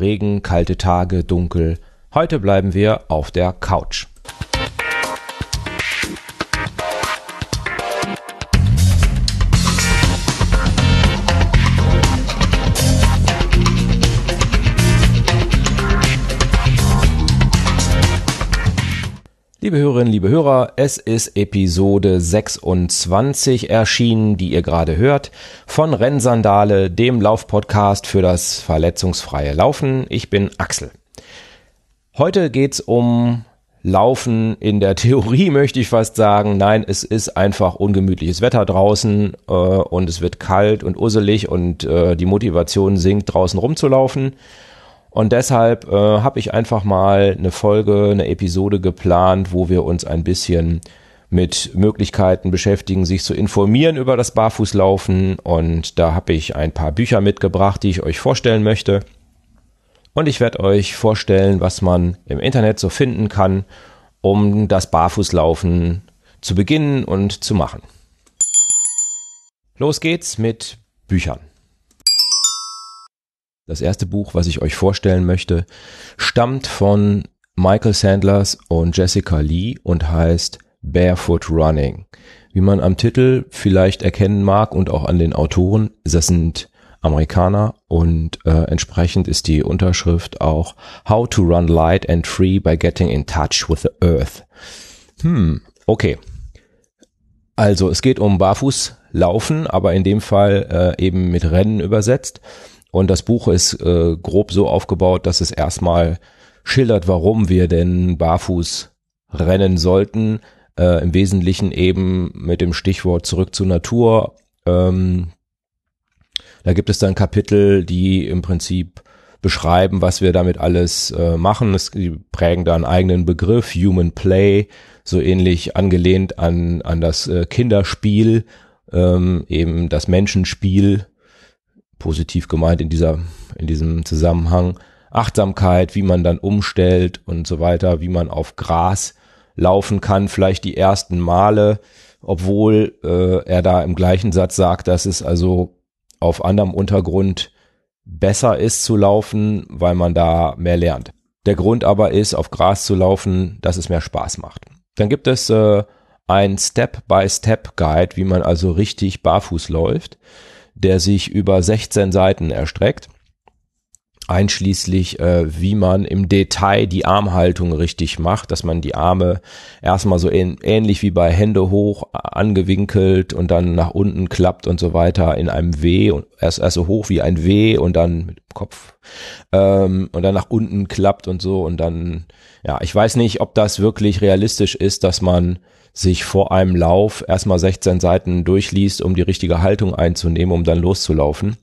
Regen, kalte Tage, dunkel. Heute bleiben wir auf der Couch. Liebe Hörerinnen, liebe Hörer, es ist Episode 26 erschienen, die ihr gerade hört, von Rennsandale, dem Laufpodcast für das verletzungsfreie Laufen. Ich bin Axel. Heute geht's um Laufen in der Theorie, möchte ich fast sagen. Nein, es ist einfach ungemütliches Wetter draußen äh, und es wird kalt und usselig und äh, die Motivation sinkt, draußen rumzulaufen. Und deshalb äh, habe ich einfach mal eine Folge, eine Episode geplant, wo wir uns ein bisschen mit Möglichkeiten beschäftigen, sich zu informieren über das Barfußlaufen. Und da habe ich ein paar Bücher mitgebracht, die ich euch vorstellen möchte. Und ich werde euch vorstellen, was man im Internet so finden kann, um das Barfußlaufen zu beginnen und zu machen. Los geht's mit Büchern. Das erste Buch, was ich euch vorstellen möchte, stammt von Michael Sandlers und Jessica Lee und heißt Barefoot Running. Wie man am Titel vielleicht erkennen mag und auch an den Autoren, das sind Amerikaner und äh, entsprechend ist die Unterschrift auch How to Run Light and Free by Getting in Touch with the Earth. Hm, okay. Also es geht um Barfußlaufen, aber in dem Fall äh, eben mit Rennen übersetzt. Und das Buch ist äh, grob so aufgebaut, dass es erstmal schildert, warum wir denn barfuß rennen sollten. Äh, Im Wesentlichen eben mit dem Stichwort zurück zur Natur. Ähm, da gibt es dann Kapitel, die im Prinzip beschreiben, was wir damit alles äh, machen. Es, die prägen da einen eigenen Begriff, Human Play, so ähnlich angelehnt an, an das äh, Kinderspiel, ähm, eben das Menschenspiel, positiv gemeint in dieser, in diesem Zusammenhang. Achtsamkeit, wie man dann umstellt und so weiter, wie man auf Gras laufen kann, vielleicht die ersten Male, obwohl äh, er da im gleichen Satz sagt, dass es also auf anderem Untergrund besser ist zu laufen, weil man da mehr lernt. Der Grund aber ist, auf Gras zu laufen, dass es mehr Spaß macht. Dann gibt es äh, ein Step-by-Step-Guide, wie man also richtig barfuß läuft der sich über 16 Seiten erstreckt. Einschließlich äh, wie man im Detail die Armhaltung richtig macht, dass man die Arme erstmal so ähn ähnlich wie bei Hände hoch angewinkelt und dann nach unten klappt und so weiter in einem W und erst, erst so hoch wie ein W und dann mit dem Kopf ähm, und dann nach unten klappt und so und dann ja, ich weiß nicht, ob das wirklich realistisch ist, dass man sich vor einem Lauf erstmal 16 Seiten durchliest, um die richtige Haltung einzunehmen, um dann loszulaufen.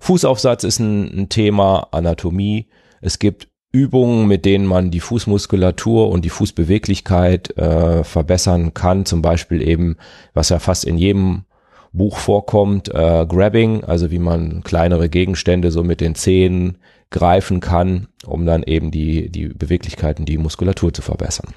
Fußaufsatz ist ein, Thema, Anatomie. Es gibt Übungen, mit denen man die Fußmuskulatur und die Fußbeweglichkeit äh, verbessern kann. Zum Beispiel eben, was ja fast in jedem Buch vorkommt, äh, Grabbing, also wie man kleinere Gegenstände so mit den Zehen greifen kann, um dann eben die, die Beweglichkeiten, die Muskulatur zu verbessern.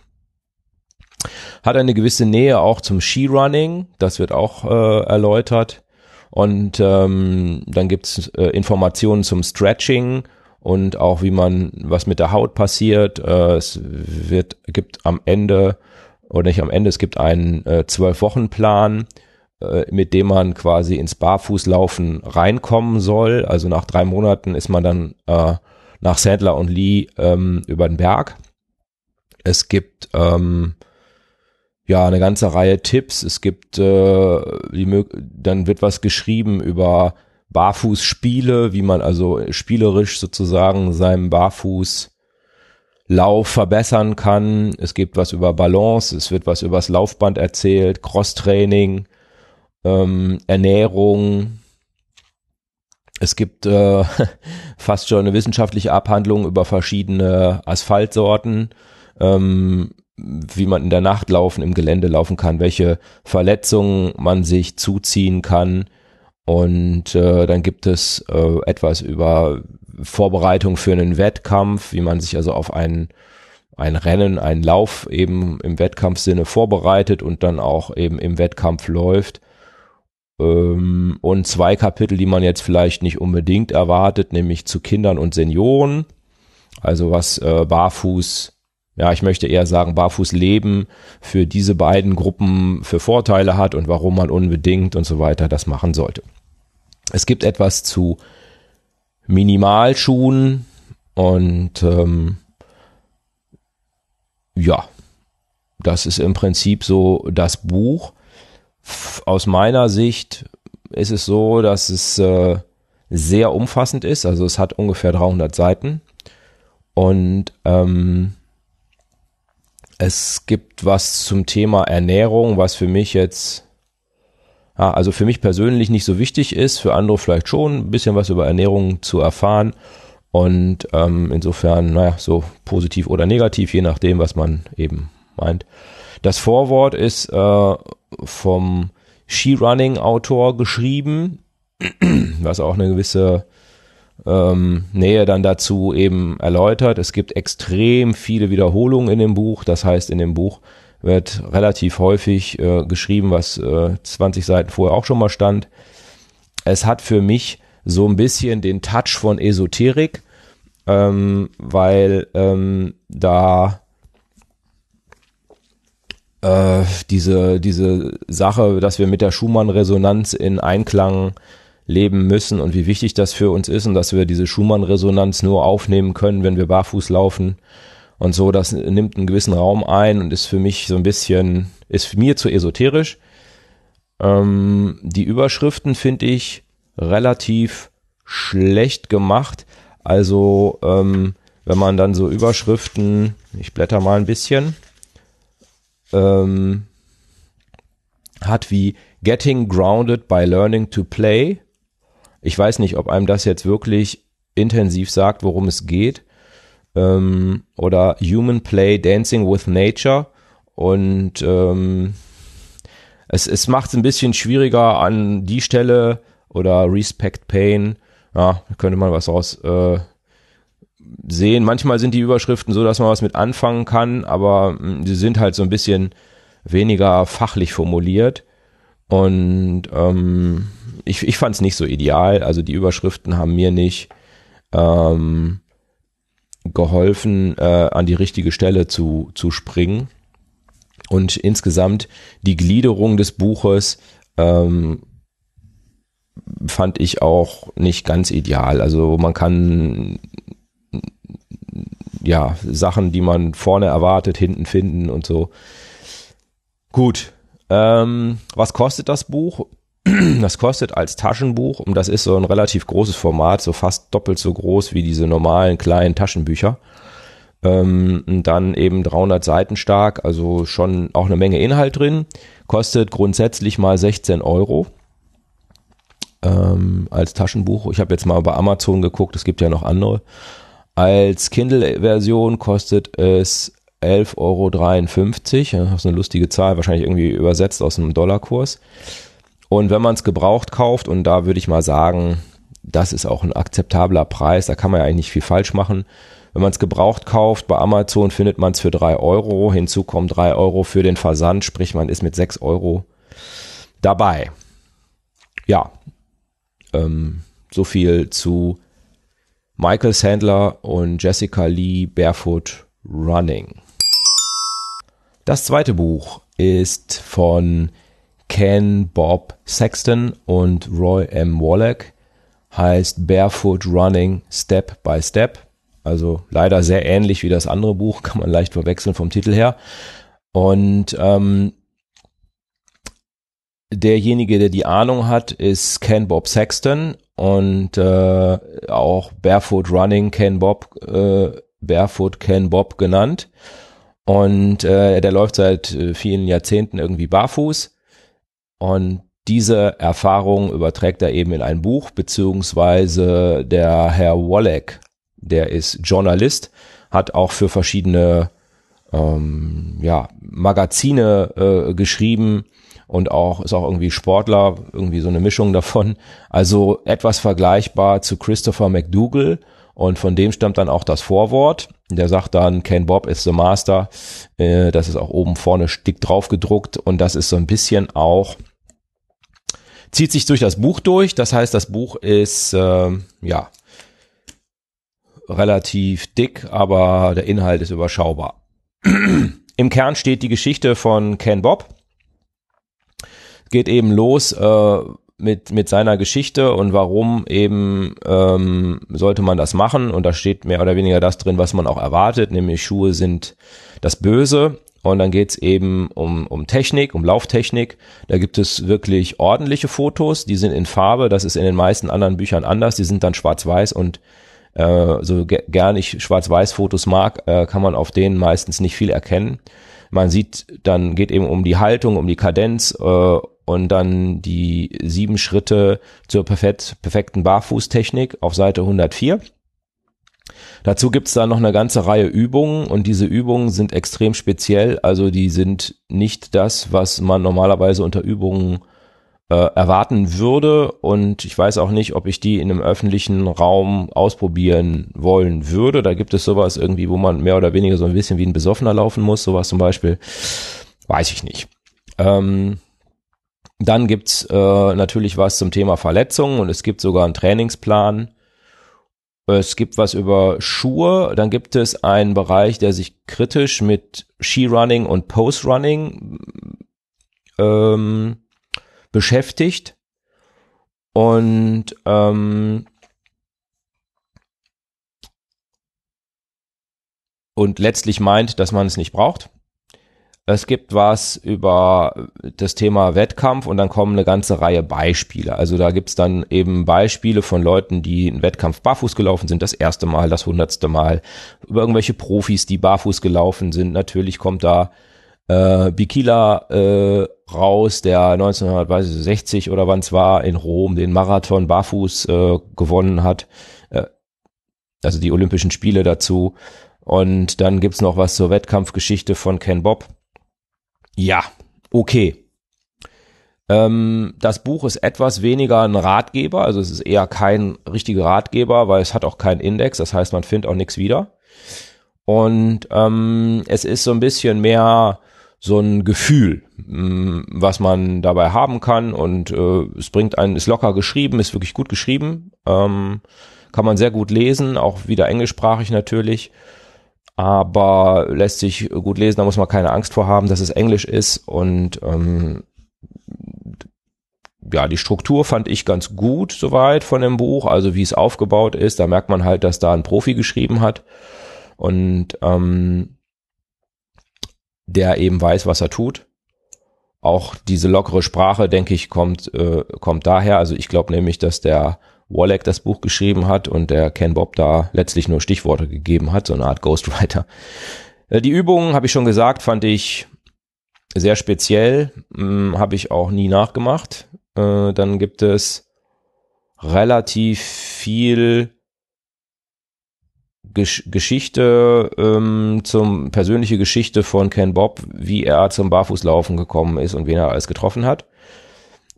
Hat eine gewisse Nähe auch zum Skirunning, das wird auch äh, erläutert. Und ähm, dann gibt's äh, Informationen zum Stretching und auch wie man, was mit der Haut passiert. Äh, es wird, gibt am Ende, oder nicht am Ende, es gibt einen äh, Zwölf-Wochen-Plan, äh, mit dem man quasi ins Barfußlaufen reinkommen soll. Also nach drei Monaten ist man dann äh, nach Sandler und Lee ähm, über den Berg. Es gibt ähm, ja eine ganze Reihe Tipps. Es gibt äh, die, dann wird was geschrieben über Barfußspiele, wie man also spielerisch sozusagen seinem Barfußlauf verbessern kann. Es gibt was über Balance, es wird was übers Laufband erzählt, Crosstraining, ähm, Ernährung. Es gibt äh, fast schon eine wissenschaftliche Abhandlung über verschiedene Asphaltsorten. Ähm, wie man in der Nacht laufen, im Gelände laufen kann, welche Verletzungen man sich zuziehen kann. Und äh, dann gibt es äh, etwas über Vorbereitung für einen Wettkampf, wie man sich also auf ein, ein Rennen, einen Lauf eben im Wettkampfsinne vorbereitet und dann auch eben im Wettkampf läuft. Ähm, und zwei Kapitel, die man jetzt vielleicht nicht unbedingt erwartet, nämlich zu Kindern und Senioren. Also was äh, Barfuß, ja, ich möchte eher sagen, Barfußleben für diese beiden Gruppen für Vorteile hat und warum man unbedingt und so weiter das machen sollte. Es gibt etwas zu Minimalschuhen und ähm, ja, das ist im Prinzip so das Buch. Aus meiner Sicht ist es so, dass es äh, sehr umfassend ist. Also es hat ungefähr 300 Seiten und ähm, es gibt was zum Thema Ernährung, was für mich jetzt ja, also für mich persönlich nicht so wichtig ist, für andere vielleicht schon, ein bisschen was über Ernährung zu erfahren. Und ähm, insofern, naja, so positiv oder negativ, je nachdem, was man eben meint. Das Vorwort ist äh, vom Skirunning-Autor geschrieben, was auch eine gewisse ähm, Nähe dann dazu eben erläutert. Es gibt extrem viele Wiederholungen in dem Buch. Das heißt, in dem Buch wird relativ häufig äh, geschrieben, was äh, 20 Seiten vorher auch schon mal stand. Es hat für mich so ein bisschen den Touch von Esoterik, ähm, weil ähm, da äh, diese, diese Sache, dass wir mit der Schumann-Resonanz in Einklang leben müssen und wie wichtig das für uns ist und dass wir diese Schumann-Resonanz nur aufnehmen können, wenn wir barfuß laufen und so, das nimmt einen gewissen Raum ein und ist für mich so ein bisschen, ist mir zu esoterisch. Ähm, die Überschriften finde ich relativ schlecht gemacht. Also ähm, wenn man dann so Überschriften, ich blätter mal ein bisschen, ähm, hat wie Getting Grounded by Learning to Play. Ich weiß nicht, ob einem das jetzt wirklich intensiv sagt, worum es geht ähm, oder Human Play Dancing with Nature und ähm, es, es macht es ein bisschen schwieriger an die Stelle oder Respect Pain, ja, könnte man was raus äh, sehen. Manchmal sind die Überschriften so, dass man was mit anfangen kann, aber hm, die sind halt so ein bisschen weniger fachlich formuliert. Und ähm, ich, ich fand es nicht so ideal. Also die Überschriften haben mir nicht ähm, geholfen, äh, an die richtige Stelle zu, zu springen. Und insgesamt die Gliederung des Buches ähm, fand ich auch nicht ganz ideal. Also man kann ja Sachen, die man vorne erwartet, hinten finden und so. Gut. Ähm, was kostet das Buch? Das kostet als Taschenbuch, und das ist so ein relativ großes Format, so fast doppelt so groß wie diese normalen kleinen Taschenbücher. Ähm, dann eben 300 Seiten stark, also schon auch eine Menge Inhalt drin. Kostet grundsätzlich mal 16 Euro ähm, als Taschenbuch. Ich habe jetzt mal bei Amazon geguckt, es gibt ja noch andere. Als Kindle-Version kostet es 11,53 Euro. Das ist eine lustige Zahl, wahrscheinlich irgendwie übersetzt aus einem Dollarkurs. Und wenn man es gebraucht kauft, und da würde ich mal sagen, das ist auch ein akzeptabler Preis, da kann man ja eigentlich nicht viel falsch machen. Wenn man es gebraucht kauft, bei Amazon findet man es für drei Euro. Hinzu kommen drei Euro für den Versand, sprich man ist mit sechs Euro dabei. Ja, ähm, so viel zu Michael Sandler und Jessica Lee Barefoot Running. Das zweite Buch ist von Ken Bob Sexton und Roy M. Wallach heißt Barefoot Running Step by Step. Also leider sehr ähnlich wie das andere Buch, kann man leicht verwechseln vom Titel her. Und ähm, derjenige, der die Ahnung hat, ist Ken Bob Sexton und äh, auch Barefoot Running Ken Bob, äh, Barefoot Ken Bob genannt. Und äh, der läuft seit äh, vielen Jahrzehnten irgendwie barfuß und diese Erfahrung überträgt er eben in ein Buch, beziehungsweise der Herr Wallach, der ist Journalist, hat auch für verschiedene ähm, ja, Magazine äh, geschrieben und auch ist auch irgendwie Sportler, irgendwie so eine Mischung davon. Also etwas vergleichbar zu Christopher McDougall und von dem stammt dann auch das Vorwort. Der sagt dann, Ken Bob is the Master. Äh, das ist auch oben vorne dick drauf gedruckt und das ist so ein bisschen auch zieht sich durch das Buch durch. Das heißt, das Buch ist äh, ja relativ dick, aber der Inhalt ist überschaubar. Im Kern steht die Geschichte von Ken Bob. Geht eben los äh, mit, mit seiner Geschichte und warum eben ähm, sollte man das machen. Und da steht mehr oder weniger das drin, was man auch erwartet, nämlich Schuhe sind das Böse. Und dann geht's eben um, um Technik, um Lauftechnik. Da gibt es wirklich ordentliche Fotos, die sind in Farbe. Das ist in den meisten anderen Büchern anders. Die sind dann schwarz-weiß und äh, so ge gern ich Schwarz-Weiß-Fotos mag, äh, kann man auf denen meistens nicht viel erkennen. Man sieht, dann geht eben um die Haltung, um die Kadenz äh, und dann die sieben Schritte zur perfekt, perfekten Barfußtechnik auf Seite 104. Dazu gibt's da noch eine ganze Reihe Übungen und diese Übungen sind extrem speziell, also die sind nicht das, was man normalerweise unter Übungen äh, erwarten würde und ich weiß auch nicht, ob ich die in einem öffentlichen Raum ausprobieren wollen würde. Da gibt es sowas irgendwie, wo man mehr oder weniger so ein bisschen wie ein Besoffener laufen muss, sowas zum Beispiel, weiß ich nicht. Ähm, dann gibt's äh, natürlich was zum Thema Verletzungen und es gibt sogar einen Trainingsplan. Es gibt was über Schuhe, dann gibt es einen Bereich, der sich kritisch mit Skirunning und Postrunning ähm, beschäftigt und ähm, und letztlich meint, dass man es nicht braucht. Es gibt was über das Thema Wettkampf und dann kommen eine ganze Reihe Beispiele. Also da gibt's dann eben Beispiele von Leuten, die einen Wettkampf barfuß gelaufen sind, das erste Mal, das hundertste Mal, über irgendwelche Profis, die barfuß gelaufen sind. Natürlich kommt da äh, Bikila äh, raus, der 1960 oder wann es war in Rom den Marathon barfuß äh, gewonnen hat. Äh, also die Olympischen Spiele dazu. Und dann gibt's noch was zur Wettkampfgeschichte von Ken Bob. Ja, okay. Ähm, das Buch ist etwas weniger ein Ratgeber, also es ist eher kein richtiger Ratgeber, weil es hat auch keinen Index, das heißt, man findet auch nichts wieder. Und ähm, es ist so ein bisschen mehr so ein Gefühl, mm, was man dabei haben kann und äh, es bringt einen, ist locker geschrieben, ist wirklich gut geschrieben, ähm, kann man sehr gut lesen, auch wieder englischsprachig natürlich, aber lässt sich gut lesen, da muss man keine Angst vor haben, dass es Englisch ist und ähm, ja, die Struktur fand ich ganz gut soweit von dem Buch, also wie es aufgebaut ist, da merkt man halt, dass da ein Profi geschrieben hat und ähm, der eben weiß, was er tut. Auch diese lockere Sprache, denke ich, kommt, äh, kommt daher. Also ich glaube nämlich, dass der Wallach das Buch geschrieben hat und der Ken Bob da letztlich nur Stichworte gegeben hat, so eine Art Ghostwriter. Äh, die Übungen, habe ich schon gesagt, fand ich sehr speziell, hm, habe ich auch nie nachgemacht. Äh, dann gibt es relativ viel Gesch Geschichte ähm, zum persönliche Geschichte von Ken Bob, wie er zum Barfußlaufen gekommen ist und wen er alles getroffen hat.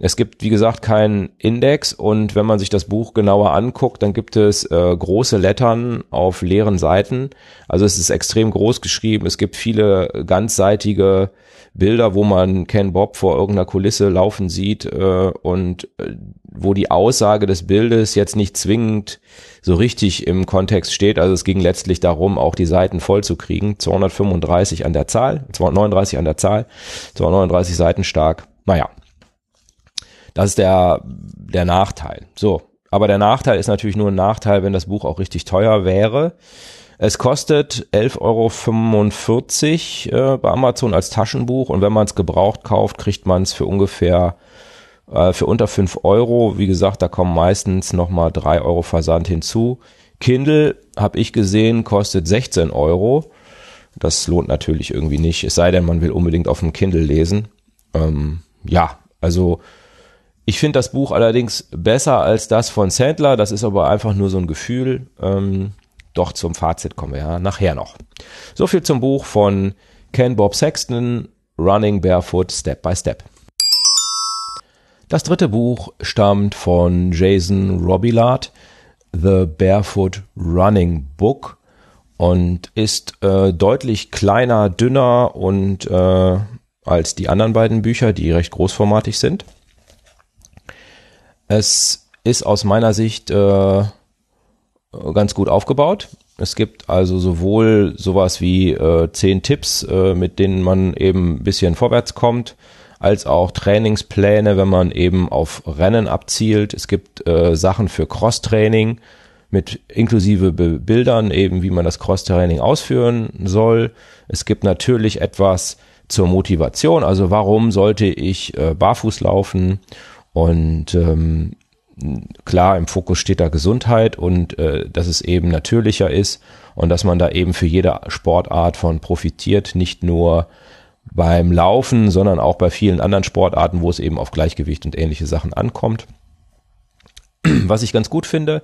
Es gibt, wie gesagt, keinen Index und wenn man sich das Buch genauer anguckt, dann gibt es äh, große Lettern auf leeren Seiten. Also es ist extrem groß geschrieben. Es gibt viele ganzseitige Bilder, wo man Ken Bob vor irgendeiner Kulisse laufen sieht äh, und äh, wo die Aussage des Bildes jetzt nicht zwingend so richtig im Kontext steht. Also es ging letztlich darum, auch die Seiten voll zu kriegen. 235 an der Zahl, 239 an der Zahl, 239 Seiten stark. Naja, das ist der, der Nachteil. So. Aber der Nachteil ist natürlich nur ein Nachteil, wenn das Buch auch richtig teuer wäre. Es kostet 11,45 Euro äh, bei Amazon als Taschenbuch und wenn man es gebraucht kauft, kriegt man es für ungefähr äh, für unter 5 Euro. Wie gesagt, da kommen meistens nochmal 3 Euro Versand hinzu. Kindle, habe ich gesehen, kostet 16 Euro. Das lohnt natürlich irgendwie nicht, es sei denn, man will unbedingt auf dem Kindle lesen. Ähm, ja, also ich finde das Buch allerdings besser als das von Sandler. Das ist aber einfach nur so ein Gefühl. Ähm, doch zum Fazit kommen wir ja nachher noch. So viel zum Buch von Ken Bob Sexton, Running Barefoot Step by Step. Das dritte Buch stammt von Jason Robillard, The Barefoot Running Book und ist äh, deutlich kleiner, dünner und äh, als die anderen beiden Bücher, die recht großformatig sind. Es ist aus meiner Sicht äh, ganz gut aufgebaut. Es gibt also sowohl sowas wie äh, zehn Tipps, äh, mit denen man eben ein bisschen vorwärts kommt, als auch Trainingspläne, wenn man eben auf Rennen abzielt. Es gibt äh, Sachen für Cross-Training mit inklusive Bildern, eben wie man das Cross-Training ausführen soll. Es gibt natürlich etwas zur Motivation, also warum sollte ich äh, barfuß laufen und ähm, klar, im Fokus steht da Gesundheit und äh, dass es eben natürlicher ist und dass man da eben für jede Sportart von profitiert, nicht nur beim Laufen, sondern auch bei vielen anderen Sportarten, wo es eben auf Gleichgewicht und ähnliche Sachen ankommt. Was ich ganz gut finde,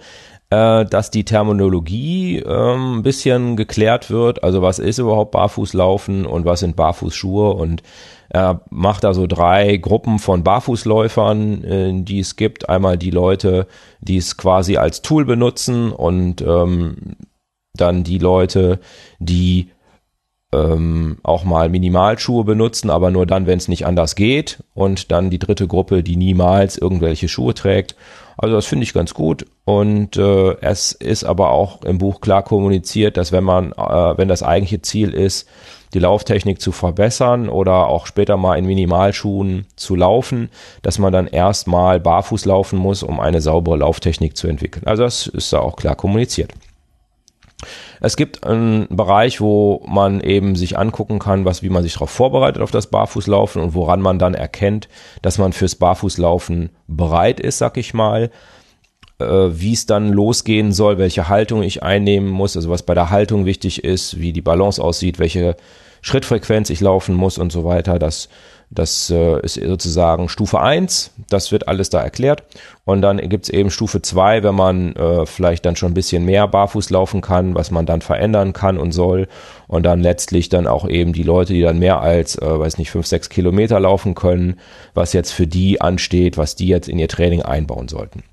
äh, dass die Terminologie ähm, ein bisschen geklärt wird. Also was ist überhaupt Barfußlaufen und was sind Barfußschuhe und er macht da so drei Gruppen von Barfußläufern, äh, die es gibt. Einmal die Leute, die es quasi als Tool benutzen und ähm, dann die Leute, die ähm, auch mal Minimalschuhe benutzen, aber nur dann, wenn es nicht anders geht. Und dann die dritte Gruppe, die niemals irgendwelche Schuhe trägt. Also das finde ich ganz gut. Und äh, es ist aber auch im Buch klar kommuniziert, dass wenn man, äh, wenn das eigentliche Ziel ist, die Lauftechnik zu verbessern oder auch später mal in Minimalschuhen zu laufen, dass man dann erstmal barfuß laufen muss, um eine saubere Lauftechnik zu entwickeln. Also das ist da auch klar kommuniziert. Es gibt einen Bereich, wo man eben sich angucken kann, was, wie man sich darauf vorbereitet auf das Barfußlaufen und woran man dann erkennt, dass man fürs Barfußlaufen bereit ist, sag ich mal. Äh, wie es dann losgehen soll, welche Haltung ich einnehmen muss, also was bei der Haltung wichtig ist, wie die Balance aussieht, welche Schrittfrequenz ich laufen muss und so weiter. Das das äh, ist sozusagen Stufe 1, das wird alles da erklärt. Und dann gibt's eben Stufe 2, wenn man äh, vielleicht dann schon ein bisschen mehr barfuß laufen kann, was man dann verändern kann und soll. Und dann letztlich dann auch eben die Leute, die dann mehr als, äh, weiß nicht, 5, 6 Kilometer laufen können, was jetzt für die ansteht, was die jetzt in ihr Training einbauen sollten.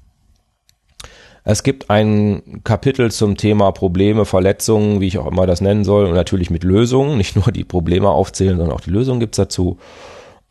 Es gibt ein Kapitel zum Thema Probleme, Verletzungen, wie ich auch immer das nennen soll, und natürlich mit Lösungen. Nicht nur die Probleme aufzählen, sondern auch die Lösungen gibt's dazu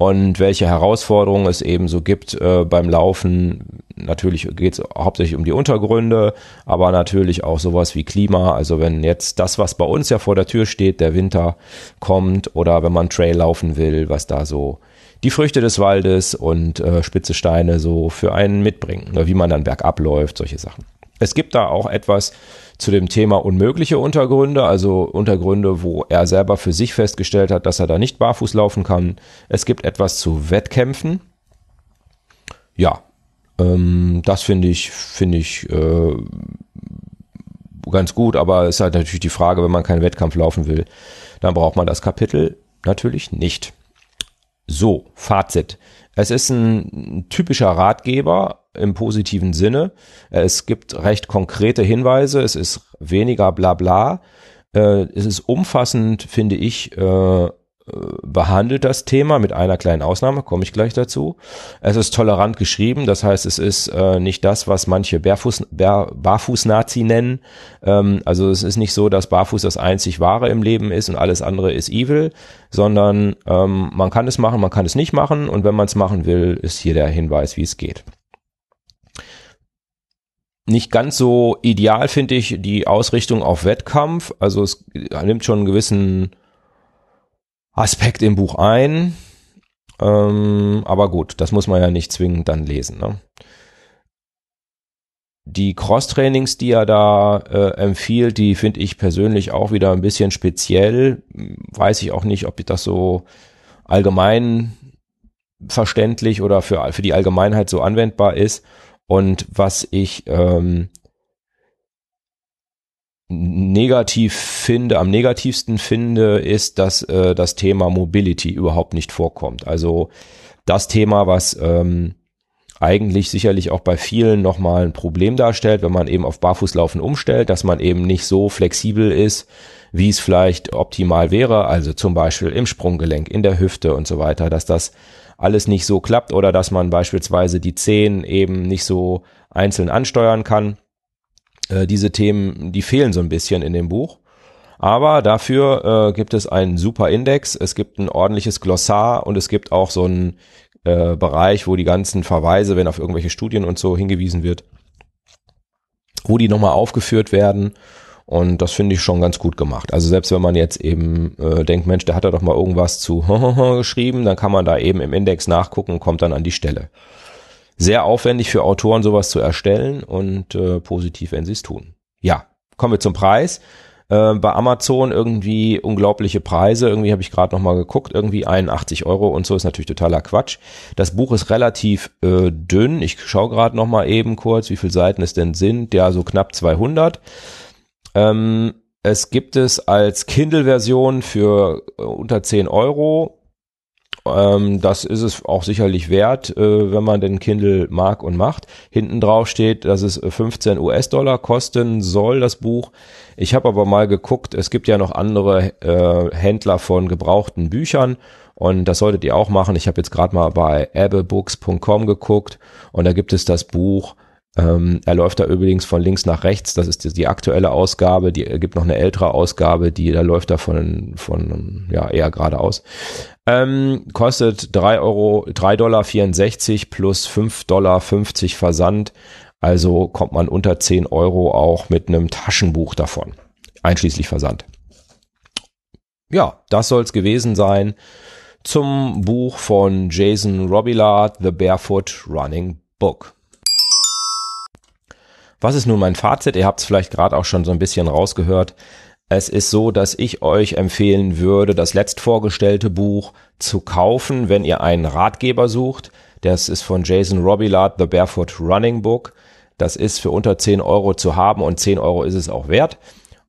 und welche Herausforderungen es eben so gibt äh, beim Laufen. Natürlich geht es hauptsächlich um die Untergründe, aber natürlich auch sowas wie Klima. Also wenn jetzt das, was bei uns ja vor der Tür steht, der Winter kommt oder wenn man Trail laufen will, was da so die Früchte des Waldes und äh, spitze Steine so für einen mitbringen, wie man dann bergab läuft, solche Sachen. Es gibt da auch etwas zu dem Thema unmögliche Untergründe, also Untergründe, wo er selber für sich festgestellt hat, dass er da nicht barfuß laufen kann. Es gibt etwas zu Wettkämpfen. Ja, ähm, das finde ich, finde ich äh, ganz gut, aber es ist halt natürlich die Frage, wenn man keinen Wettkampf laufen will, dann braucht man das Kapitel natürlich nicht. So, Fazit. Es ist ein typischer Ratgeber, im positiven Sinne. Es gibt recht konkrete Hinweise, es ist weniger Blabla. Äh, es ist umfassend, finde ich, äh, behandelt das Thema mit einer kleinen Ausnahme, komme ich gleich dazu. Es ist tolerant geschrieben, das heißt, es ist äh, nicht das, was manche Barfuß, Bar, Barfuß-Nazi nennen. Ähm, also es ist nicht so, dass Barfuß das einzig Wahre im Leben ist und alles andere ist evil, sondern ähm, man kann es machen, man kann es nicht machen und wenn man es machen will, ist hier der Hinweis, wie es geht. Nicht ganz so ideal finde ich die Ausrichtung auf Wettkampf. Also es nimmt schon einen gewissen Aspekt im Buch ein. Ähm, aber gut, das muss man ja nicht zwingend dann lesen. Ne? Die Cross-Trainings, die er da äh, empfiehlt, die finde ich persönlich auch wieder ein bisschen speziell. Weiß ich auch nicht, ob ich das so allgemein verständlich oder für, für die Allgemeinheit so anwendbar ist. Und was ich ähm, negativ finde, am negativsten finde, ist, dass äh, das Thema Mobility überhaupt nicht vorkommt. Also das Thema, was ähm, eigentlich sicherlich auch bei vielen nochmal ein Problem darstellt, wenn man eben auf Barfußlaufen umstellt, dass man eben nicht so flexibel ist, wie es vielleicht optimal wäre, also zum Beispiel im Sprunggelenk, in der Hüfte und so weiter, dass das alles nicht so klappt oder dass man beispielsweise die Zehen eben nicht so einzeln ansteuern kann. Äh, diese Themen, die fehlen so ein bisschen in dem Buch. Aber dafür äh, gibt es einen super Index, es gibt ein ordentliches Glossar und es gibt auch so ein äh, Bereich, wo die ganzen Verweise, wenn auf irgendwelche Studien und so hingewiesen wird, wo die nochmal aufgeführt werden. Und das finde ich schon ganz gut gemacht. Also selbst wenn man jetzt eben äh, denkt, Mensch, der hat da doch mal irgendwas zu geschrieben, dann kann man da eben im Index nachgucken und kommt dann an die Stelle. Sehr aufwendig für Autoren sowas zu erstellen und äh, positiv, wenn sie es tun. Ja, kommen wir zum Preis. Äh, bei Amazon irgendwie unglaubliche Preise. Irgendwie habe ich gerade noch mal geguckt, irgendwie 81 Euro und so ist natürlich totaler Quatsch. Das Buch ist relativ äh, dünn. Ich schaue gerade noch mal eben kurz, wie viele Seiten es denn sind. Ja, so knapp 200. Ähm, es gibt es als Kindle-Version für äh, unter 10 Euro ähm, das ist es auch sicherlich wert, äh, wenn man den Kindle mag und macht. Hinten drauf steht, dass es 15 US-Dollar kosten soll, das Buch. Ich habe aber mal geguckt, es gibt ja noch andere äh, Händler von gebrauchten Büchern und das solltet ihr auch machen. Ich habe jetzt gerade mal bei abbebooks.com geguckt und da gibt es das Buch ähm, er läuft da übrigens von links nach rechts. Das ist die, die aktuelle Ausgabe. Die gibt noch eine ältere Ausgabe, die da läuft da von, von ja eher geradeaus. Ähm, kostet drei Euro, drei Dollar 64 plus fünf Dollar 50 Versand. Also kommt man unter zehn Euro auch mit einem Taschenbuch davon, einschließlich Versand. Ja, das soll's gewesen sein zum Buch von Jason Robillard, The Barefoot Running Book. Was ist nun mein Fazit? Ihr habt es vielleicht gerade auch schon so ein bisschen rausgehört. Es ist so, dass ich euch empfehlen würde, das letzt vorgestellte Buch zu kaufen, wenn ihr einen Ratgeber sucht. Das ist von Jason Robillard, The Barefoot Running Book. Das ist für unter 10 Euro zu haben und 10 Euro ist es auch wert.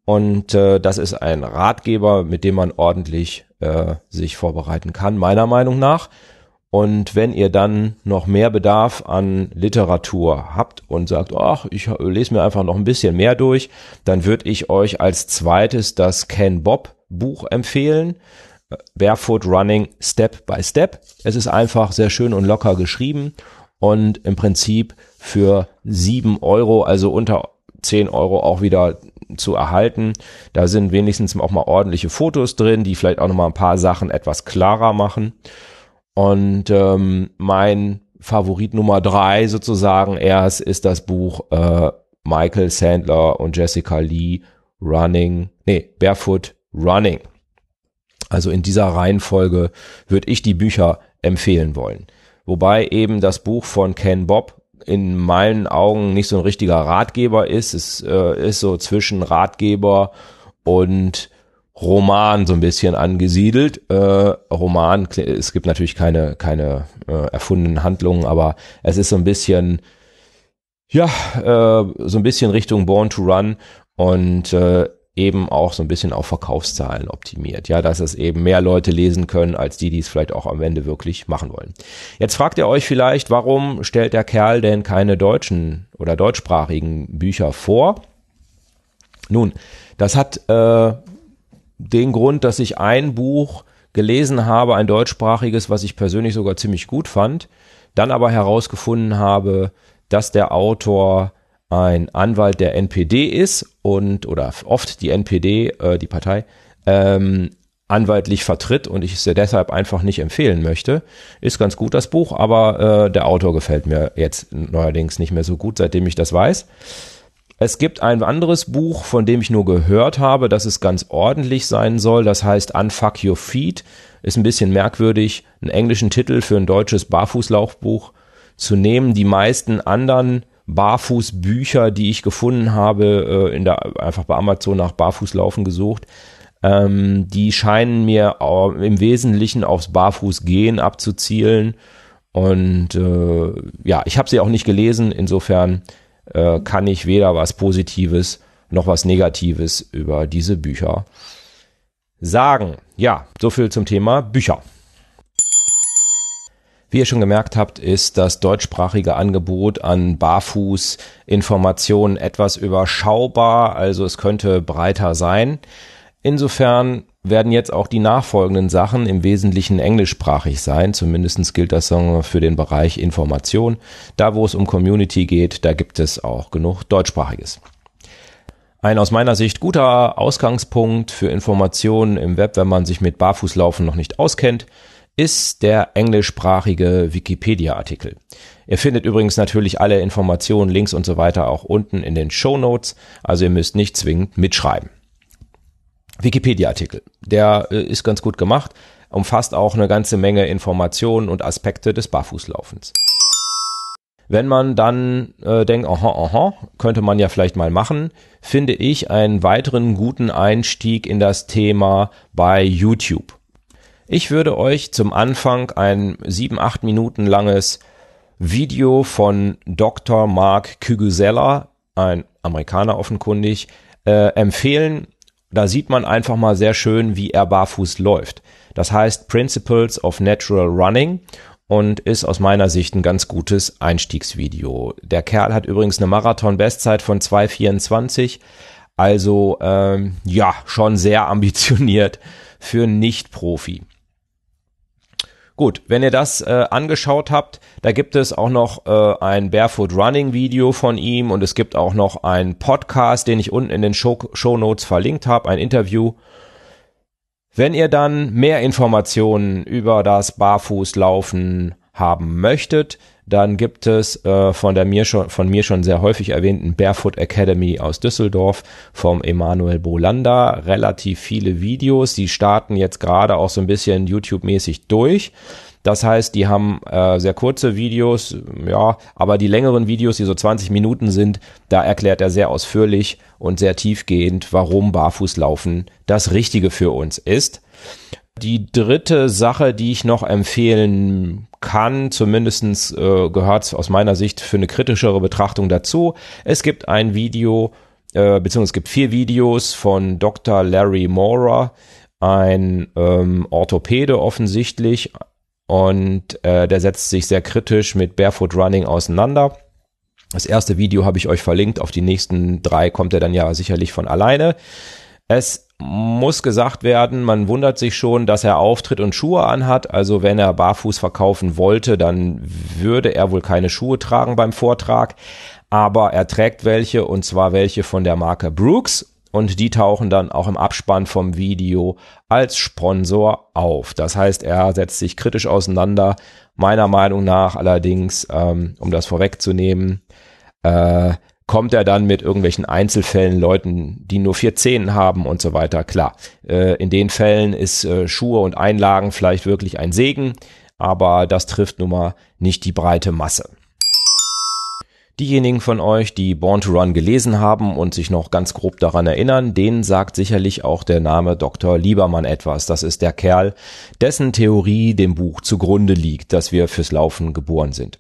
Und äh, das ist ein Ratgeber, mit dem man ordentlich äh, sich vorbereiten kann, meiner Meinung nach. Und wenn ihr dann noch mehr Bedarf an Literatur habt und sagt, ach, ich lese mir einfach noch ein bisschen mehr durch, dann würde ich euch als zweites das Ken Bob Buch empfehlen. Barefoot Running Step by Step. Es ist einfach sehr schön und locker geschrieben und im Prinzip für sieben Euro, also unter zehn Euro auch wieder zu erhalten. Da sind wenigstens auch mal ordentliche Fotos drin, die vielleicht auch noch mal ein paar Sachen etwas klarer machen. Und ähm, mein Favorit Nummer drei sozusagen erst ist das Buch äh, Michael Sandler und Jessica Lee Running, nee, Barefoot Running. Also in dieser Reihenfolge würde ich die Bücher empfehlen wollen. Wobei eben das Buch von Ken Bob in meinen Augen nicht so ein richtiger Ratgeber ist. Es äh, ist so zwischen Ratgeber und Roman so ein bisschen angesiedelt. Äh, Roman, es gibt natürlich keine, keine äh, erfundenen Handlungen, aber es ist so ein bisschen, ja, äh, so ein bisschen Richtung Born to Run und äh, eben auch so ein bisschen auf Verkaufszahlen optimiert. Ja, dass es eben mehr Leute lesen können, als die, die es vielleicht auch am Ende wirklich machen wollen. Jetzt fragt ihr euch vielleicht, warum stellt der Kerl denn keine deutschen oder deutschsprachigen Bücher vor? Nun, das hat äh, den Grund, dass ich ein Buch gelesen habe, ein deutschsprachiges, was ich persönlich sogar ziemlich gut fand, dann aber herausgefunden habe, dass der Autor ein Anwalt der NPD ist und oder oft die NPD, äh, die Partei, ähm, anwaltlich vertritt und ich es deshalb einfach nicht empfehlen möchte. Ist ganz gut das Buch, aber äh, der Autor gefällt mir jetzt neuerdings nicht mehr so gut, seitdem ich das weiß. Es gibt ein anderes Buch, von dem ich nur gehört habe, dass es ganz ordentlich sein soll. Das heißt Unfuck Your Feet. Ist ein bisschen merkwürdig, einen englischen Titel für ein deutsches Barfußlaufbuch zu nehmen. Die meisten anderen Barfußbücher, die ich gefunden habe, äh, in der, einfach bei Amazon nach Barfußlaufen gesucht, ähm, die scheinen mir im Wesentlichen aufs Barfußgehen abzuzielen. Und äh, ja, ich habe sie auch nicht gelesen. Insofern äh, kann ich weder was Positives noch was Negatives über diese Bücher sagen. Ja, so viel zum Thema Bücher. Wie ihr schon gemerkt habt, ist das deutschsprachige Angebot an Barfuß-Informationen etwas überschaubar, also es könnte breiter sein. Insofern werden jetzt auch die nachfolgenden Sachen im Wesentlichen englischsprachig sein. Zumindest gilt das für den Bereich Information. Da, wo es um Community geht, da gibt es auch genug deutschsprachiges. Ein aus meiner Sicht guter Ausgangspunkt für Informationen im Web, wenn man sich mit Barfußlaufen noch nicht auskennt, ist der englischsprachige Wikipedia-Artikel. Ihr findet übrigens natürlich alle Informationen, Links und so weiter auch unten in den Show Notes, also ihr müsst nicht zwingend mitschreiben. Wikipedia-Artikel, der äh, ist ganz gut gemacht, umfasst auch eine ganze Menge Informationen und Aspekte des Barfußlaufens. Wenn man dann äh, denkt, aha, aha, könnte man ja vielleicht mal machen, finde ich einen weiteren guten Einstieg in das Thema bei YouTube. Ich würde euch zum Anfang ein sieben, acht Minuten langes Video von Dr. Mark Kugusella, ein Amerikaner offenkundig, äh, empfehlen. Da sieht man einfach mal sehr schön, wie er barfuß läuft. Das heißt Principles of Natural Running und ist aus meiner Sicht ein ganz gutes Einstiegsvideo. Der Kerl hat übrigens eine Marathon-Bestzeit von 2,24, also ähm, ja, schon sehr ambitioniert für Nicht-Profi. Gut, wenn ihr das äh, angeschaut habt, da gibt es auch noch äh, ein Barefoot Running Video von ihm und es gibt auch noch einen Podcast, den ich unten in den Show, Show Notes verlinkt habe, ein Interview. Wenn ihr dann mehr Informationen über das Barfußlaufen haben möchtet, dann gibt es äh, von der mir schon von mir schon sehr häufig erwähnten Barefoot Academy aus Düsseldorf vom Emanuel Bolanda relativ viele Videos. Die starten jetzt gerade auch so ein bisschen YouTube-mäßig durch. Das heißt, die haben äh, sehr kurze Videos, ja, aber die längeren Videos, die so 20 Minuten sind, da erklärt er sehr ausführlich und sehr tiefgehend, warum Barfußlaufen das Richtige für uns ist. Die dritte Sache, die ich noch empfehlen kann, zumindestens äh, gehört aus meiner Sicht für eine kritischere Betrachtung dazu. Es gibt ein Video, äh, beziehungsweise es gibt vier Videos von Dr. Larry Mora, ein ähm, Orthopäde offensichtlich, und äh, der setzt sich sehr kritisch mit Barefoot Running auseinander. Das erste Video habe ich euch verlinkt, auf die nächsten drei kommt er dann ja sicherlich von alleine. Es muss gesagt werden, man wundert sich schon, dass er Auftritt und Schuhe anhat. Also wenn er barfuß verkaufen wollte, dann würde er wohl keine Schuhe tragen beim Vortrag. Aber er trägt welche und zwar welche von der Marke Brooks und die tauchen dann auch im Abspann vom Video als Sponsor auf. Das heißt, er setzt sich kritisch auseinander. Meiner Meinung nach allerdings, ähm, um das vorwegzunehmen, äh, kommt er dann mit irgendwelchen Einzelfällen, Leuten, die nur vier Zehen haben und so weiter. Klar, äh, in den Fällen ist äh, Schuhe und Einlagen vielleicht wirklich ein Segen, aber das trifft nun mal nicht die breite Masse. Diejenigen von euch, die Born to Run gelesen haben und sich noch ganz grob daran erinnern, denen sagt sicherlich auch der Name Dr. Liebermann etwas. Das ist der Kerl, dessen Theorie dem Buch zugrunde liegt, dass wir fürs Laufen geboren sind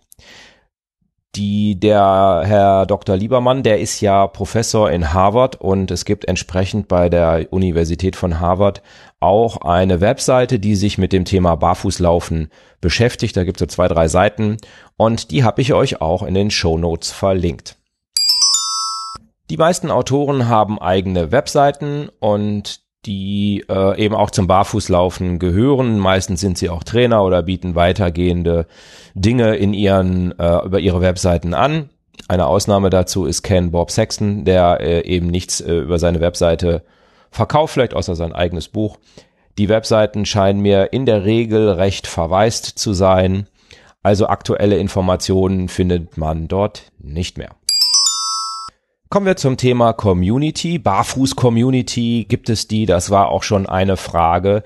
die, der Herr Dr. Liebermann, der ist ja Professor in Harvard und es gibt entsprechend bei der Universität von Harvard auch eine Webseite, die sich mit dem Thema Barfußlaufen beschäftigt. Da gibt es so zwei, drei Seiten und die habe ich euch auch in den Show Notes verlinkt. Die meisten Autoren haben eigene Webseiten und die äh, eben auch zum Barfußlaufen gehören. Meistens sind sie auch Trainer oder bieten weitergehende Dinge in ihren äh, über ihre Webseiten an. Eine Ausnahme dazu ist Ken Bob Sexton, der äh, eben nichts äh, über seine Webseite verkauft, vielleicht außer sein eigenes Buch. Die Webseiten scheinen mir in der Regel recht verwaist zu sein. Also aktuelle Informationen findet man dort nicht mehr. Kommen wir zum Thema Community. Barfuß-Community gibt es die? Das war auch schon eine Frage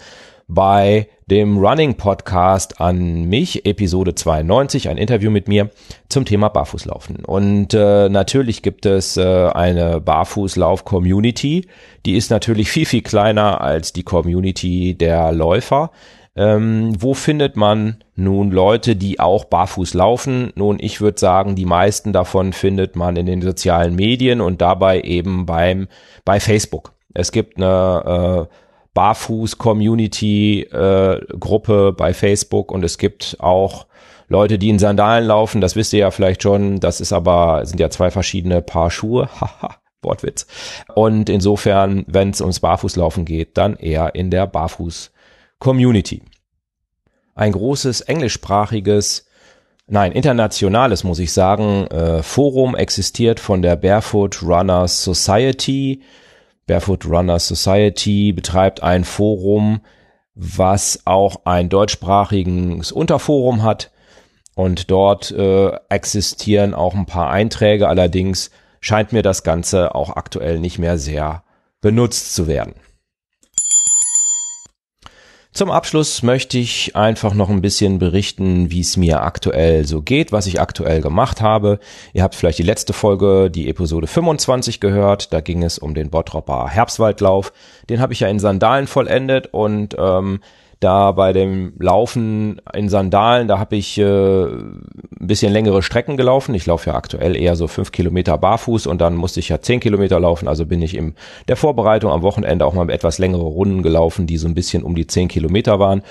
bei dem Running Podcast an mich, Episode 92, ein Interview mit mir zum Thema Barfußlaufen. Und äh, natürlich gibt es äh, eine Barfußlauf-Community, die ist natürlich viel, viel kleiner als die Community der Läufer. Ähm, wo findet man nun Leute, die auch barfuß laufen? Nun, ich würde sagen, die meisten davon findet man in den sozialen Medien und dabei eben beim bei Facebook. Es gibt eine äh, Barfuß-Community-Gruppe äh, bei Facebook und es gibt auch Leute, die in Sandalen laufen. Das wisst ihr ja vielleicht schon. Das ist aber sind ja zwei verschiedene Paar Schuhe. Haha. Wortwitz. Und insofern, wenn es ums Barfußlaufen geht, dann eher in der Barfuß Community. Ein großes englischsprachiges, nein, internationales muss ich sagen, äh, Forum existiert von der Barefoot Runners Society. Barefoot Runners Society betreibt ein Forum, was auch ein deutschsprachiges Unterforum hat. Und dort äh, existieren auch ein paar Einträge. Allerdings scheint mir das Ganze auch aktuell nicht mehr sehr benutzt zu werden. Zum Abschluss möchte ich einfach noch ein bisschen berichten, wie es mir aktuell so geht, was ich aktuell gemacht habe. Ihr habt vielleicht die letzte Folge, die Episode 25 gehört. Da ging es um den Bottropper Herbstwaldlauf. Den habe ich ja in Sandalen vollendet und ähm, da bei dem Laufen in Sandalen, da habe ich äh, ein bisschen längere Strecken gelaufen. Ich laufe ja aktuell eher so fünf Kilometer barfuß und dann musste ich ja zehn Kilometer laufen. Also bin ich in der Vorbereitung am Wochenende auch mal etwas längere Runden gelaufen, die so ein bisschen um die zehn Kilometer waren.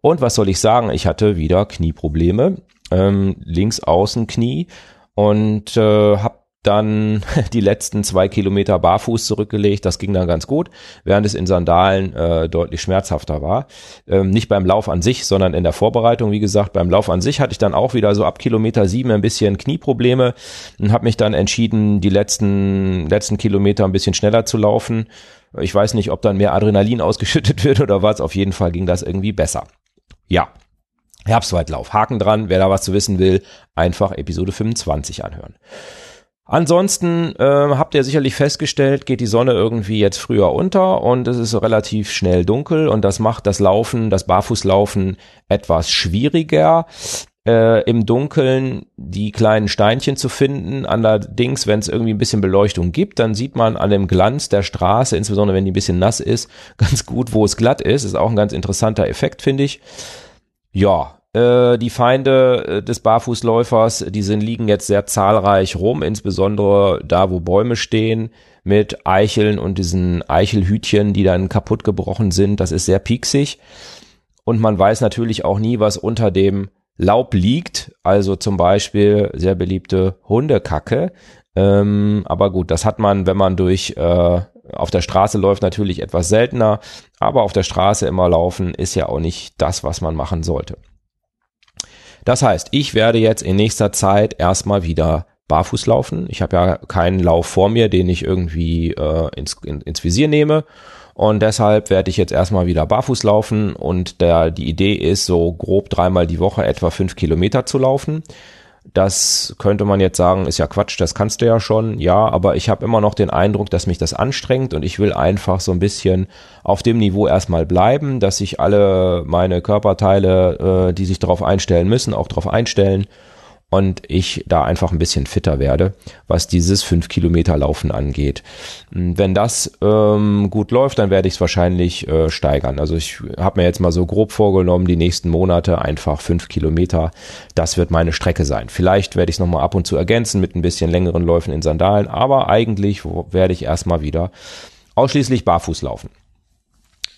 Und was soll ich sagen? Ich hatte wieder Knieprobleme, ähm, links außen Knie und äh, habe dann die letzten zwei Kilometer barfuß zurückgelegt. Das ging dann ganz gut, während es in Sandalen äh, deutlich schmerzhafter war. Ähm, nicht beim Lauf an sich, sondern in der Vorbereitung. Wie gesagt, beim Lauf an sich hatte ich dann auch wieder so ab Kilometer sieben ein bisschen Knieprobleme und habe mich dann entschieden, die letzten, letzten Kilometer ein bisschen schneller zu laufen. Ich weiß nicht, ob dann mehr Adrenalin ausgeschüttet wird oder was. Auf jeden Fall ging das irgendwie besser. Ja, Herbstweitlauf. Haken dran. Wer da was zu wissen will, einfach Episode 25 anhören. Ansonsten äh, habt ihr sicherlich festgestellt, geht die Sonne irgendwie jetzt früher unter und es ist relativ schnell dunkel und das macht das Laufen, das Barfußlaufen etwas schwieriger. Äh, im Dunkeln die kleinen Steinchen zu finden. Allerdings, wenn es irgendwie ein bisschen Beleuchtung gibt, dann sieht man an dem Glanz der Straße, insbesondere wenn die ein bisschen nass ist, ganz gut, wo es glatt ist. Ist auch ein ganz interessanter Effekt, finde ich. Ja, die Feinde äh, des Barfußläufers, die sind, liegen jetzt sehr zahlreich rum, insbesondere da, wo Bäume stehen, mit Eicheln und diesen Eichelhütchen, die dann kaputt gebrochen sind. Das ist sehr pieksig. Und man weiß natürlich auch nie, was unter dem Laub liegt. Also zum Beispiel sehr beliebte Hundekacke. Ähm, aber gut, das hat man, wenn man durch äh, auf der Straße läuft, natürlich etwas seltener. Aber auf der Straße immer laufen ist ja auch nicht das, was man machen sollte. Das heißt, ich werde jetzt in nächster Zeit erstmal wieder barfuß laufen. Ich habe ja keinen Lauf vor mir, den ich irgendwie äh, ins, in, ins Visier nehme. Und deshalb werde ich jetzt erstmal wieder barfuß laufen. Und der, die Idee ist, so grob dreimal die Woche etwa fünf Kilometer zu laufen. Das könnte man jetzt sagen, ist ja Quatsch, das kannst du ja schon, ja, aber ich habe immer noch den Eindruck, dass mich das anstrengt und ich will einfach so ein bisschen auf dem Niveau erstmal bleiben, dass sich alle meine Körperteile, äh, die sich darauf einstellen müssen, auch darauf einstellen und ich da einfach ein bisschen fitter werde, was dieses 5 Kilometer Laufen angeht. Wenn das ähm, gut läuft, dann werde ich es wahrscheinlich äh, steigern. Also ich habe mir jetzt mal so grob vorgenommen, die nächsten Monate einfach 5 Kilometer, das wird meine Strecke sein. Vielleicht werde ich es nochmal ab und zu ergänzen mit ein bisschen längeren Läufen in Sandalen, aber eigentlich werde ich erstmal wieder ausschließlich barfuß laufen.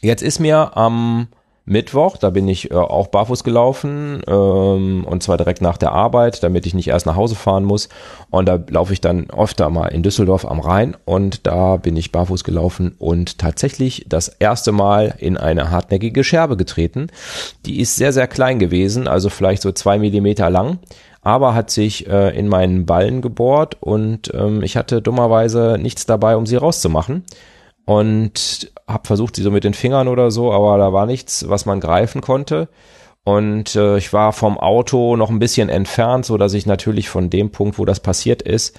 Jetzt ist mir am Mittwoch, da bin ich äh, auch barfuß gelaufen ähm, und zwar direkt nach der Arbeit, damit ich nicht erst nach Hause fahren muss. Und da laufe ich dann öfter mal in Düsseldorf am Rhein und da bin ich barfuß gelaufen und tatsächlich das erste Mal in eine hartnäckige Scherbe getreten. Die ist sehr, sehr klein gewesen, also vielleicht so zwei Millimeter lang aber hat sich äh, in meinen Ballen gebohrt und ähm, ich hatte dummerweise nichts dabei, um sie rauszumachen und habe versucht, sie so mit den Fingern oder so, aber da war nichts, was man greifen konnte. Und äh, ich war vom Auto noch ein bisschen entfernt, so dass ich natürlich von dem Punkt, wo das passiert ist,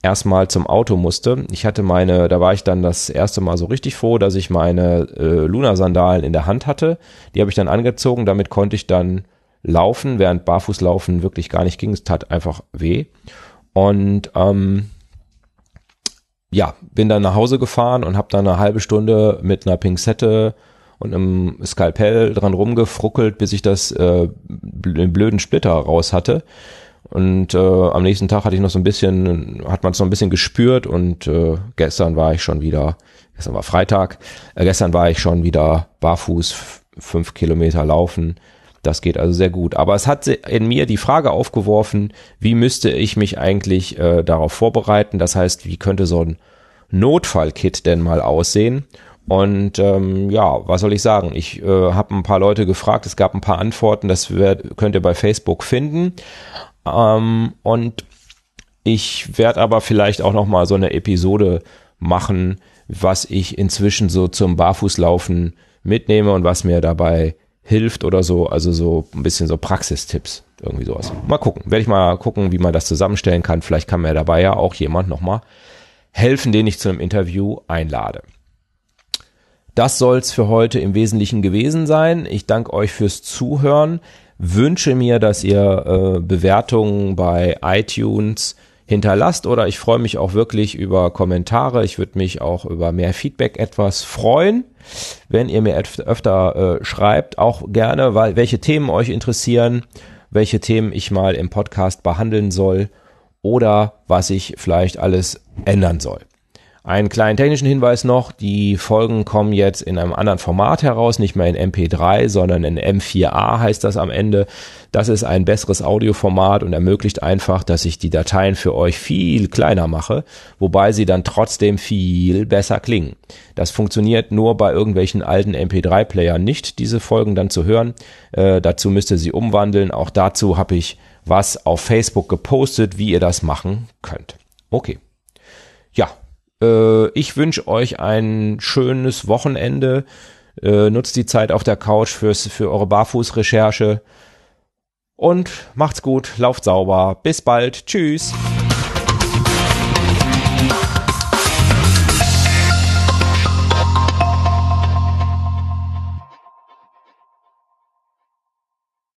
erstmal zum Auto musste. Ich hatte meine, da war ich dann das erste Mal so richtig froh, dass ich meine äh, Luna-Sandalen in der Hand hatte. Die habe ich dann angezogen, damit konnte ich dann laufen, während Barfußlaufen wirklich gar nicht ging. Es tat einfach weh. Und ähm, ja, bin dann nach Hause gefahren und habe dann eine halbe Stunde mit einer Pinzette und einem Skalpell dran rumgefruckelt, bis ich das äh, den blöden Splitter raus hatte. Und äh, am nächsten Tag hatte ich noch so ein bisschen, hat man es noch ein bisschen gespürt und äh, gestern war ich schon wieder, gestern war Freitag, äh, gestern war ich schon wieder barfuß fünf Kilometer laufen. Das geht also sehr gut. Aber es hat in mir die Frage aufgeworfen, wie müsste ich mich eigentlich äh, darauf vorbereiten? Das heißt, wie könnte so ein Notfallkit denn mal aussehen? Und ähm, ja, was soll ich sagen? Ich äh, habe ein paar Leute gefragt, es gab ein paar Antworten, das werd, könnt ihr bei Facebook finden. Ähm, und ich werde aber vielleicht auch noch mal so eine Episode machen, was ich inzwischen so zum Barfußlaufen mitnehme und was mir dabei hilft oder so. Also so ein bisschen so Praxistipps, irgendwie sowas. Mal gucken. Werde ich mal gucken, wie man das zusammenstellen kann. Vielleicht kann mir dabei ja auch jemand nochmal helfen, den ich zu einem Interview einlade. Das soll's für heute im Wesentlichen gewesen sein. Ich danke euch fürs Zuhören. Wünsche mir, dass ihr äh, Bewertungen bei iTunes hinterlasst oder ich freue mich auch wirklich über Kommentare. Ich würde mich auch über mehr Feedback etwas freuen, wenn ihr mir öfter äh, schreibt. Auch gerne, weil welche Themen euch interessieren, welche Themen ich mal im Podcast behandeln soll oder was ich vielleicht alles ändern soll. Einen kleinen technischen Hinweis noch, die Folgen kommen jetzt in einem anderen Format heraus, nicht mehr in MP3, sondern in M4A heißt das am Ende. Das ist ein besseres Audioformat und ermöglicht einfach, dass ich die Dateien für euch viel kleiner mache, wobei sie dann trotzdem viel besser klingen. Das funktioniert nur bei irgendwelchen alten MP3-Playern nicht, diese Folgen dann zu hören. Äh, dazu müsst ihr sie umwandeln. Auch dazu habe ich was auf Facebook gepostet, wie ihr das machen könnt. Okay. Äh, ich wünsche euch ein schönes Wochenende. Äh, nutzt die Zeit auf der Couch fürs, für eure Barfußrecherche. Und macht's gut, lauft sauber. Bis bald. Tschüss.